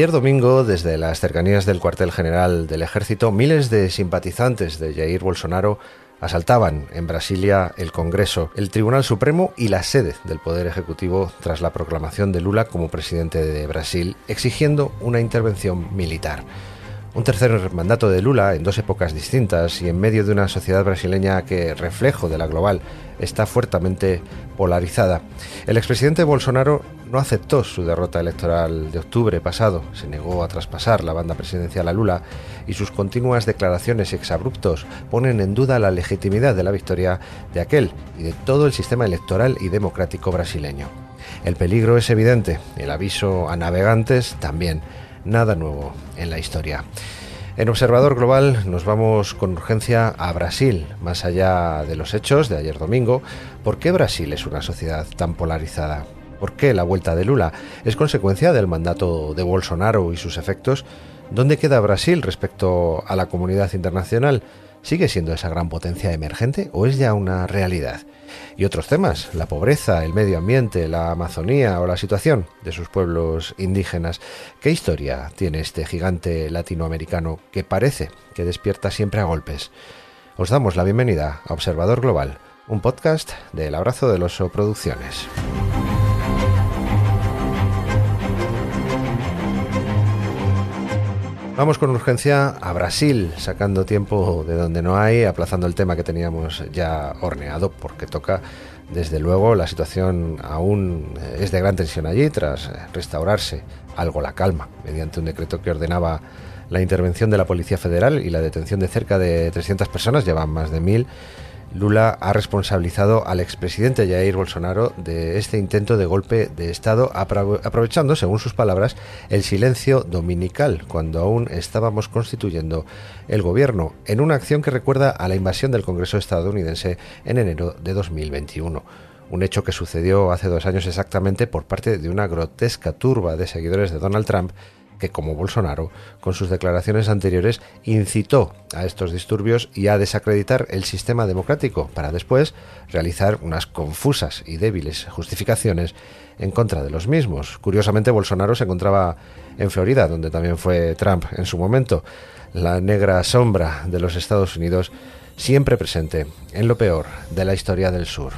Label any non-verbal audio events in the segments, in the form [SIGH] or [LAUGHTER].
Ayer domingo, desde las cercanías del cuartel general del ejército, miles de simpatizantes de Jair Bolsonaro asaltaban en Brasilia el Congreso, el Tribunal Supremo y la sede del Poder Ejecutivo tras la proclamación de Lula como presidente de Brasil, exigiendo una intervención militar. Un tercer mandato de Lula en dos épocas distintas y en medio de una sociedad brasileña que, reflejo de la global, está fuertemente polarizada. El expresidente Bolsonaro no aceptó su derrota electoral de octubre pasado, se negó a traspasar la banda presidencial a Lula y sus continuas declaraciones exabruptos ponen en duda la legitimidad de la victoria de aquel y de todo el sistema electoral y democrático brasileño. El peligro es evidente, el aviso a navegantes también nada nuevo en la historia. En Observador Global nos vamos con urgencia a Brasil, más allá de los hechos de ayer domingo. ¿Por qué Brasil es una sociedad tan polarizada? ¿Por qué la vuelta de Lula es consecuencia del mandato de Bolsonaro y sus efectos? ¿Dónde queda Brasil respecto a la comunidad internacional? ¿Sigue siendo esa gran potencia emergente o es ya una realidad? Y otros temas, la pobreza, el medio ambiente, la Amazonía o la situación de sus pueblos indígenas. ¿Qué historia tiene este gigante latinoamericano que parece que despierta siempre a golpes? Os damos la bienvenida a Observador Global, un podcast del Abrazo del Oso Producciones. Vamos con urgencia a Brasil, sacando tiempo de donde no hay, aplazando el tema que teníamos ya horneado, porque toca, desde luego, la situación aún es de gran tensión allí, tras restaurarse algo la calma, mediante un decreto que ordenaba la intervención de la Policía Federal y la detención de cerca de 300 personas, llevan más de mil, Lula ha responsabilizado al expresidente Jair Bolsonaro de este intento de golpe de Estado, aprovechando, según sus palabras, el silencio dominical, cuando aún estábamos constituyendo el gobierno, en una acción que recuerda a la invasión del Congreso estadounidense en enero de 2021 un hecho que sucedió hace dos años exactamente por parte de una grotesca turba de seguidores de Donald Trump que como Bolsonaro, con sus declaraciones anteriores, incitó a estos disturbios y a desacreditar el sistema democrático para después realizar unas confusas y débiles justificaciones en contra de los mismos. Curiosamente, Bolsonaro se encontraba en Florida, donde también fue Trump en su momento, la negra sombra de los Estados Unidos, siempre presente en lo peor de la historia del sur.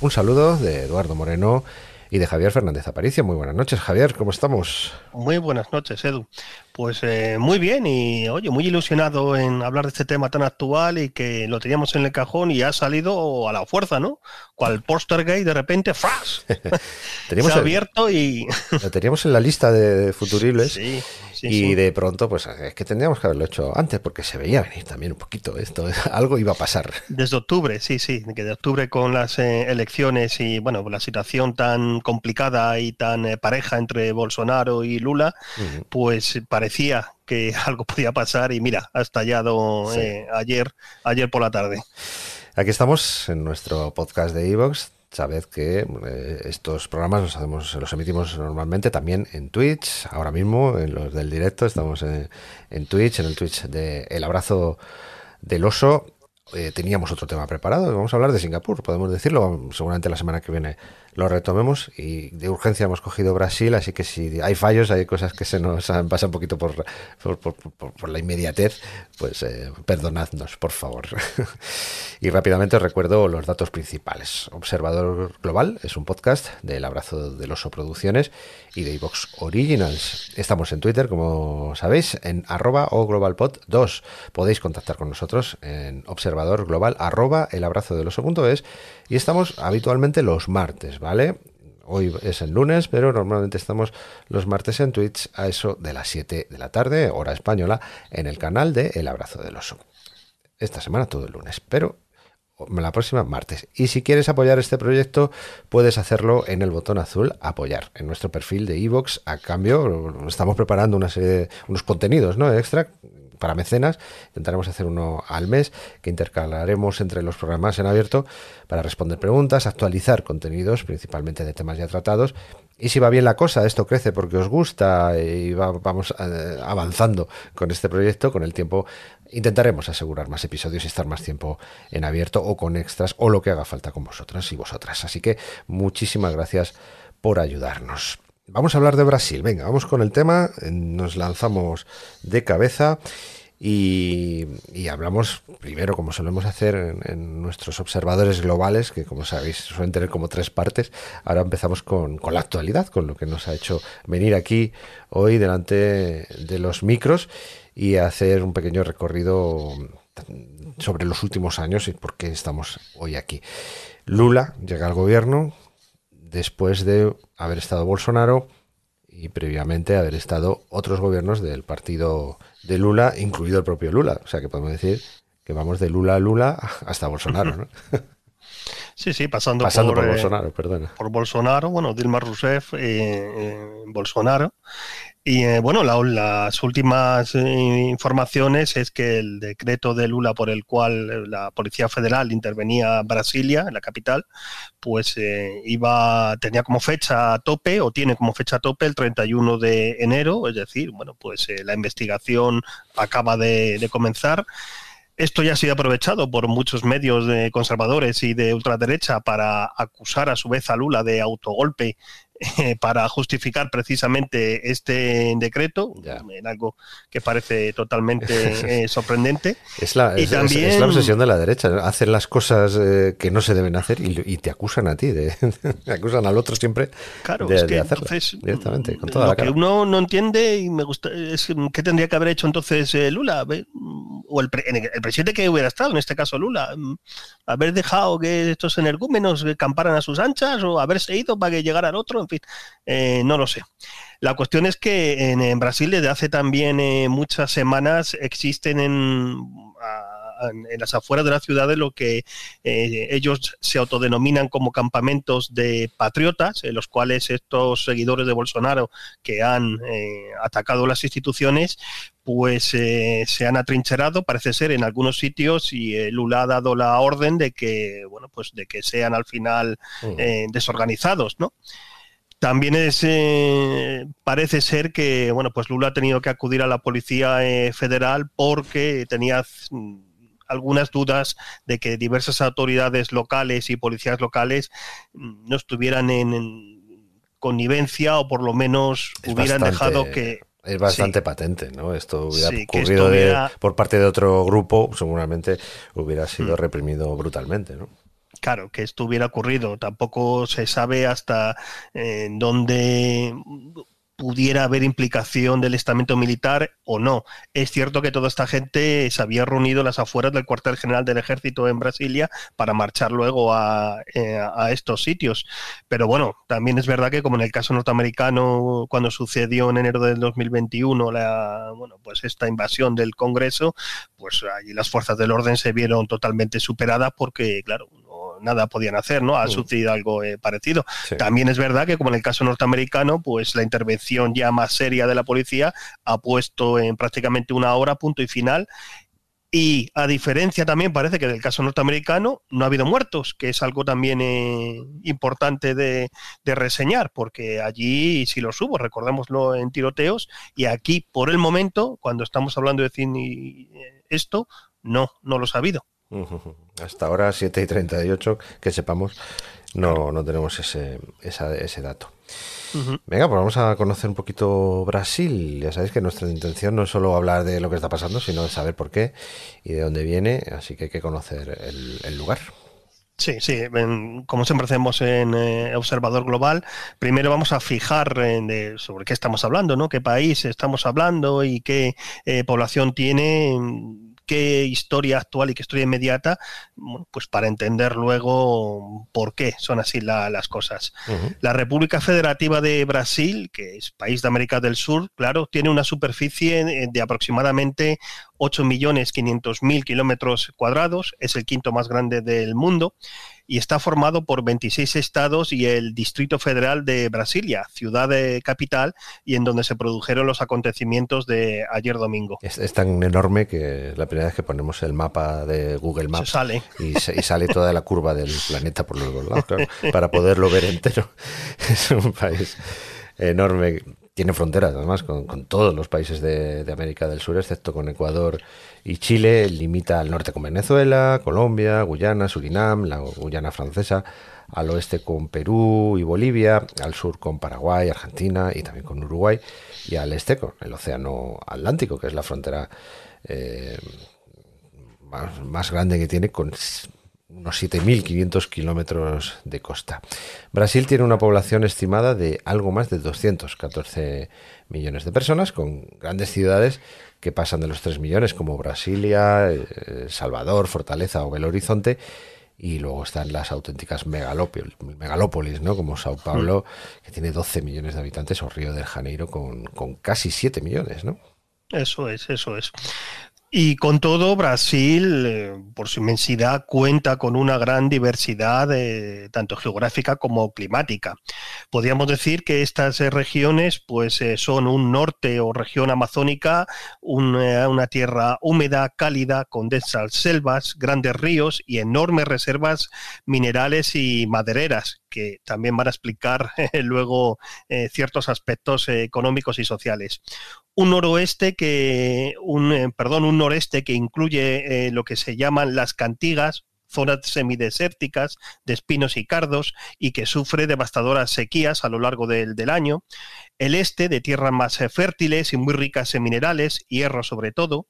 Un saludo de Eduardo Moreno y de Javier Fernández Aparicio. Muy buenas noches, Javier, ¿cómo estamos? Muy buenas noches, Edu. Pues eh, muy bien y oye, muy ilusionado en hablar de este tema tan actual y que lo teníamos en el cajón y ha salido a la fuerza, ¿no? Cual poster gay de repente, ¡fras! [LAUGHS] teníamos Se ha abierto y... [LAUGHS] lo teníamos en la lista de futuribles sí y de pronto, pues es que tendríamos que haberlo hecho antes, porque se veía venir también un poquito esto, [LAUGHS] algo iba a pasar. Desde octubre, sí, sí, que de octubre con las eh, elecciones y bueno, la situación tan complicada y tan eh, pareja entre Bolsonaro y Lula, pues parecía que [LAUGHS] algo podía pasar y mira, ha estallado eh, ayer, ayer por la tarde. Aquí estamos en nuestro podcast de Evox Sabed que eh, estos programas los hacemos, los emitimos normalmente también en Twitch. Ahora mismo, en los del directo, estamos en, en Twitch, en el Twitch de El Abrazo del Oso. Eh, teníamos otro tema preparado. Vamos a hablar de Singapur, podemos decirlo. Seguramente la semana que viene lo retomemos y de urgencia hemos cogido Brasil, así que si hay fallos, hay cosas que se nos pasan un poquito por, la inmediatez, pues eh, perdonadnos, por favor. [LAUGHS] y rápidamente os recuerdo los datos principales. Observador Global es un podcast del Abrazo del Oso Producciones y de iVox Originals. Estamos en Twitter, como sabéis, en arroba o globalpod 2. Podéis contactar con nosotros en observador global arroba del oso.es y estamos habitualmente los martes, ¿vale? Hoy es el lunes, pero normalmente estamos los martes en Twitch a eso de las 7 de la tarde, hora española, en el canal de El Abrazo del Oso. Esta semana todo el lunes, pero la próxima martes. Y si quieres apoyar este proyecto, puedes hacerlo en el botón azul apoyar en nuestro perfil de iVoox. a cambio, estamos preparando una serie de unos contenidos ¿no? extra para mecenas. Intentaremos hacer uno al mes que intercalaremos entre los programas en abierto para responder preguntas, actualizar contenidos, principalmente de temas ya tratados. Y si va bien la cosa, esto crece porque os gusta y vamos eh, avanzando con este proyecto, con el tiempo intentaremos asegurar más episodios y estar más tiempo en abierto o con extras o lo que haga falta con vosotras y vosotras. Así que muchísimas gracias por ayudarnos. Vamos a hablar de Brasil. Venga, vamos con el tema. Nos lanzamos de cabeza y, hablamos primero, como solemos hacer en, nuestros observadores globales, que como sabéis suelen tener como tres partes. Ahora empezamos con, con la actualidad, con lo que nos ha hecho venir aquí hoy delante de los micros y hacer un pequeño recorrido sobre los últimos años y por qué estamos hoy aquí. Lula llega al gobierno después de haber estado Bolsonaro y previamente haber estado otros gobiernos del partido de Lula, incluido el propio Lula. O sea que podemos decir que vamos de Lula a Lula hasta Bolsonaro. ¿no? [LAUGHS] Sí, sí, pasando, por, eh, Bolsonaro, perdona. Por Bolsonaro, bueno, Dilma Rousseff, eh, Bolsonaro. Y eh, bueno, las últimas informaciones es que el decreto de Lula por el cual la Policía Federal intervenía en Brasilia, en la capital, pues iba tenía como fecha tope o tiene como fecha tope el 31 de enero, es decir, bueno, pues la investigación acaba de comenzar. Esto ya ha sido aprovechado por muchos medios de conservadores y de ultraderecha para acusar a su vez a Lula de autogolpe [LAUGHS] eh, para justificar precisamente este decreto, en algo que parece totalmente [LAUGHS] eh, sorprendente. Es la, y también, la, obsesión de la derecha, hacer las cosas eh, que no se deben hacer y, te acusan a ti, de, [LAUGHS] acusan al otro siempre claro, de, es que directamente, con toda lo la que uno no entiende y me gusta es qué tendría que haber hecho entonces Lula o el, el, presidente que hubiera estado, en este caso Lula, haber dejado que estos energúmenos camparan a sus anchas o haberse ido para que llegara el otro, eh, no lo sé. La cuestión es que en, Brasil desde hace también eh, muchas semanas existen en, en, las afueras de la ciudad lo que eh, ellos se autodenominan como campamentos de patriotas, en los cuales estos seguidores de Bolsonaro que han atacado las instituciones, pues se han atrincherado, parece ser, en algunos sitios y Lula ha dado la orden de que, bueno, pues de que sean al final desorganizados, ¿no? También es, eh, parece ser que bueno, pues Lula ha tenido que acudir a la Policía eh, Federal porque tenía mm, algunas dudas de que diversas autoridades locales y policías locales mm, no estuvieran en, connivencia o por lo menos hubieran dejado que... Es bastante patente, ¿no? Esto hubiera ocurrido por parte de otro grupo, seguramente hubiera sido mm. reprimido brutalmente, ¿no? Claro, que esto hubiera ocurrido. Tampoco se sabe hasta eh, dónde pudiera haber implicación del estamento militar o no. Es cierto que toda esta gente se había reunido en las afueras del cuartel general del ejército en Brasilia para marchar luego a, eh, estos sitios. Pero bueno, también es verdad que como en el caso norteamericano, cuando sucedió en enero del 2021 la, bueno, pues esta invasión del Congreso, pues allí las fuerzas del orden se vieron totalmente superadas porque, claro, nada podían hacer, ¿no? Ha mm. sucedido algo eh, parecido. También es verdad que, como en el caso norteamericano, pues la intervención ya más seria de la policía ha puesto en prácticamente una hora punto y final. Y a diferencia también parece que del caso norteamericano no ha habido muertos, que es algo también eh, importante de, reseñar, porque allí sí los hubo, recordémoslo en tiroteos, y aquí por el momento, cuando estamos hablando de cine eh, esto, no, no los ha habido. Hasta ahora, 7 y 38, que sepamos, no, no tenemos ese, ese dato. Venga, pues vamos a conocer un poquito Brasil. Ya sabéis que nuestra intención no es solo hablar de lo que está pasando, sino de saber por qué y de dónde viene, así que hay que conocer el, lugar. Sí, sí, como siempre hacemos en eh, Observador Global, primero vamos a fijar en, sobre qué estamos hablando, ¿no? qué país estamos hablando y qué eh, población tiene qué historia actual y qué historia inmediata, pues para entender luego por qué son así las cosas. La República Federativa de Brasil, que es país de América del Sur, claro, tiene una superficie de aproximadamente 8.500.000 kilómetros cuadrados, es el quinto más grande del mundo y está formado por 26 estados y el Distrito Federal de Brasilia, ciudad de capital y en donde se produjeron los acontecimientos de ayer domingo. Es, tan enorme que la primera vez que ponemos el mapa de Google Maps sale. Y, sale toda la curva del [LAUGHS] planeta por los dos lados, para poderlo ver entero. [LAUGHS] Es un país enorme tiene fronteras además con, todos los países de, América del Sur, excepto con Ecuador y Chile. Limita al norte con Venezuela, Colombia, Guyana, Surinam, la Guyana francesa, al oeste con Perú y Bolivia, al sur con Paraguay, Argentina y también con Uruguay, y al este con el Océano Atlántico, que es la frontera eh, más, más grande que tiene con unos 7.500 kilómetros de costa. Brasil tiene una población estimada de algo más de 214 millones de personas, con grandes ciudades que pasan de los 3 millones, como Brasilia, eh, Salvador, Fortaleza o Belo Horizonte, y luego están las auténticas megalópolis, ¿no? como Sao Paulo, que tiene 12 millones de habitantes, o Río de Janeiro, con, con casi 7 millones. ¿no? Eso es, eso es. Y con todo, Brasil, eh, por su inmensidad, cuenta con una gran diversidad, tanto geográfica como climática. Podríamos decir que estas eh, regiones pues, eh, son un norte o región amazónica, una tierra húmeda, cálida, con densas selvas, grandes ríos y enormes reservas minerales y madereras, que también van a explicar [LAUGHS] luego ciertos aspectos económicos y sociales un noroeste que, un, eh, perdón, un noreste que incluye eh, lo que se llaman las cantigas, zonas semidesérticas de espinos y cardos y que sufre devastadoras sequías a lo largo del, del año. El este de tierras más eh, fértiles y muy ricas en minerales, hierro sobre todo.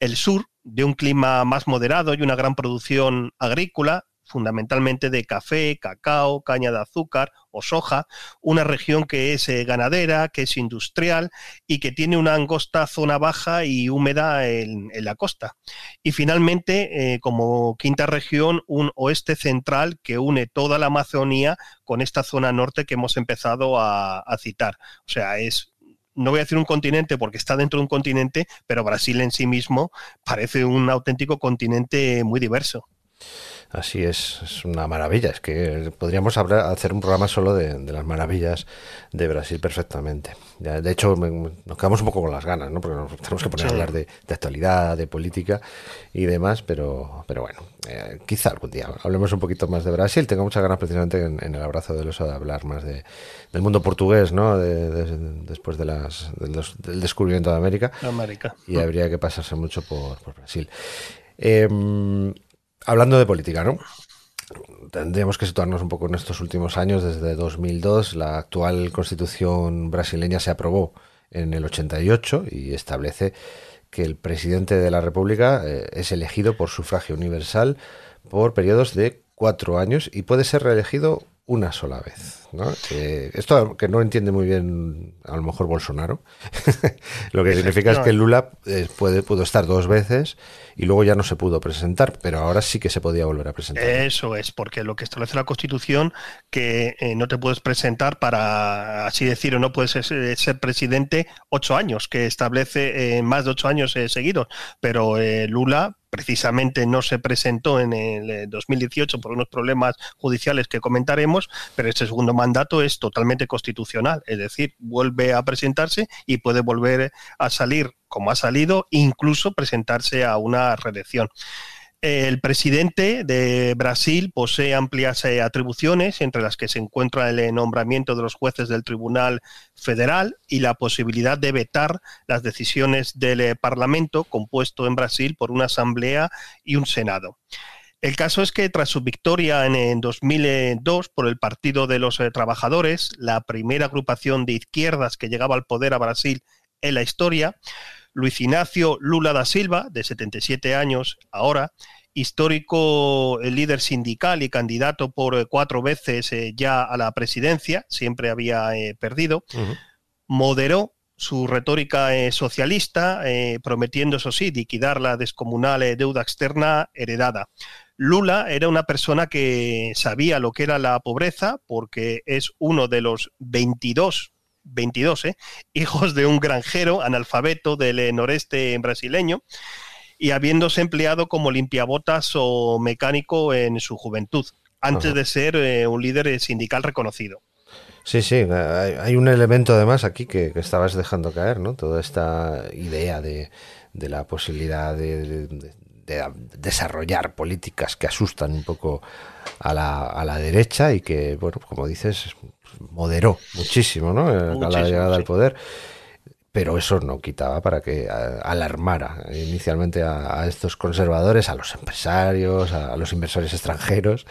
El sur de un clima más moderado y una gran producción agrícola, fundamentalmente de café, cacao, caña de azúcar o soja, una región que es eh, ganadera, que es industrial y que tiene una angosta zona baja y húmeda en, la costa. Y finalmente, eh, como quinta región, un oeste central que une toda la Amazonía con esta zona norte que hemos empezado a, a citar. O sea, es no voy a decir un continente porque está dentro de un continente, pero Brasil en sí mismo parece un auténtico continente muy diverso. Así es, es una maravilla. Es que podríamos hablar, hacer un programa solo de, las maravillas de Brasil perfectamente. de hecho, nos quedamos un poco con las ganas, ¿no? Porque nos tenemos que poner a hablar de, actualidad, de política y demás, pero, pero bueno, eh, quizá algún día hablemos un poquito más de Brasil. Tengo muchas ganas precisamente en, el abrazo del oso de hablar más de, del mundo portugués, ¿no? después de las, del descubrimiento de América. América. Y habría que pasarse mucho por, por Brasil. Eh, hablando de política, ¿no? Tendríamos que situarnos un poco en estos últimos años. Desde 2002, la actual constitución brasileña se aprobó en el 88 y establece que el presidente de la República eh, es elegido por sufragio universal por periodos de cuatro años y puede ser reelegido una sola vez. ¿No? esto que no entiende muy bien a lo mejor Bolsonaro, [LAUGHS] lo que significa es que Lula eh, puede, pudo estar dos veces y luego ya no se pudo presentar, pero ahora sí que se podía volver a presentar. Eso es, porque lo que establece la Constitución, que eh, no te puedes presentar para, así decirlo, no puedes ser, presidente ocho años, que establece eh, más de ocho años seguidos, pero Lula precisamente no se presentó en el 2018 por unos problemas judiciales que comentaremos, pero este segundo mandato es totalmente constitucional, es decir, vuelve a presentarse y puede volver a salir como ha salido, incluso presentarse a una reelección. El presidente de Brasil posee amplias eh, atribuciones, entre las que se encuentra el nombramiento de los jueces del Tribunal Federal y la posibilidad de vetar las decisiones del eh, Parlamento, compuesto en Brasil por una Asamblea y un Senado. El caso es que tras su victoria en, 2002 por el Partido de los eh, Trabajadores, la primera agrupación de izquierdas que llegaba al poder a Brasil en la historia, Luis Ignacio Lula da Silva, de 77 años ahora, histórico eh, líder sindical y candidato por eh, cuatro veces ya a la presidencia, siempre había perdido, moderó su retórica socialista, prometiendo, eso sí, liquidar la descomunal deuda externa heredada. Lula era una persona que sabía lo que era la pobreza porque es uno de los 22 22 ¿eh? [LAUGHS] hijos de un granjero analfabeto del noreste brasileño y habiéndose empleado como limpiabotas o mecánico en su juventud. antes de ser un líder sindical reconocido. Sí, sí, hay, un elemento además aquí que, estabas dejando caer, ¿no? Toda esta idea de, la posibilidad de, desarrollar políticas que asustan un poco a la, a la derecha y que, bueno, como dices, moderó muchísimo, ¿no? a la llegada al poder. Pero eso no quitaba para que alarmara inicialmente a, a estos conservadores, a los empresarios, a los inversores extranjeros,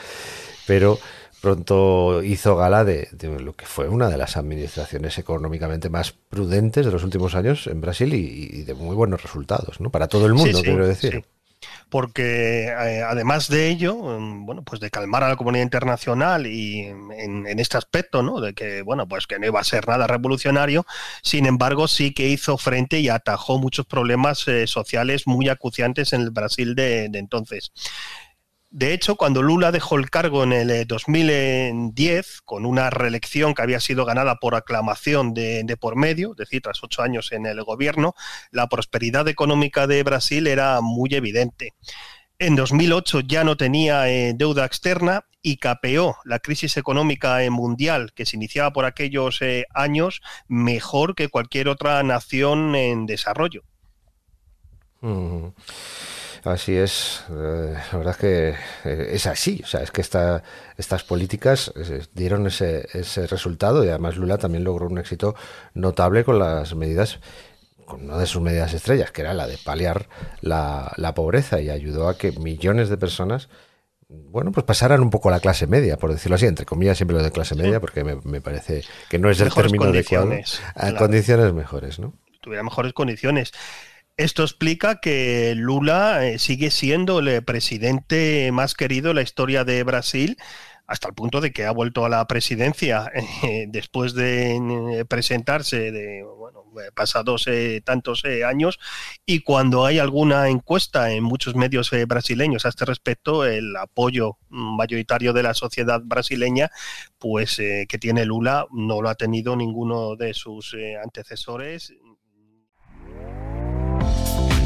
pero pronto hizo gala de, lo que fue una de las administraciones económicamente más prudentes de los últimos años en Brasil y, de muy buenos resultados, ¿no? Para todo el mundo, quiero decir. Porque eh, además de ello, mm, bueno, pues de calmar a la comunidad internacional y en, este aspecto, ¿no? De que, bueno, pues que no iba a ser nada revolucionario, sin embargo, sí que hizo frente y atajó muchos problemas eh, sociales muy acuciantes en el Brasil de entonces. De hecho, cuando Lula dejó el cargo en el 2010, eh, con una reelección que había sido ganada por aclamación de, por medio, es decir, tras ocho años en el gobierno, la prosperidad económica de Brasil era muy evidente. En 2008 ya no tenía eh, deuda externa y capeó la crisis económica mundial que se iniciaba por aquellos eh, años mejor que cualquier otra nación en desarrollo. Así es, eh, la verdad es que eh, es así, o sea, es que esta, estas políticas eh, dieron ese, ese resultado y además Lula también logró un éxito notable con las medidas, con una de sus medidas estrellas, que era la de paliar la, la pobreza y ayudó a que millones de personas bueno, pues pasaran un poco a la clase media, por decirlo así, entre comillas siempre lo de clase media, porque me, me parece que no es el término adecuado. A condiciones mejores, ¿no? Tuviera mejores condiciones. Esto explica que Lula eh, sigue siendo el presidente más querido en la historia de Brasil hasta el punto de que ha vuelto a la presidencia [LAUGHS] eh, después de eh, presentarse de bueno, pasados tantos años. Y cuando hay alguna encuesta en muchos medios brasileños a este respecto el apoyo mayoritario de la sociedad brasileña pues que tiene Lula no lo ha tenido ninguno de sus antecesores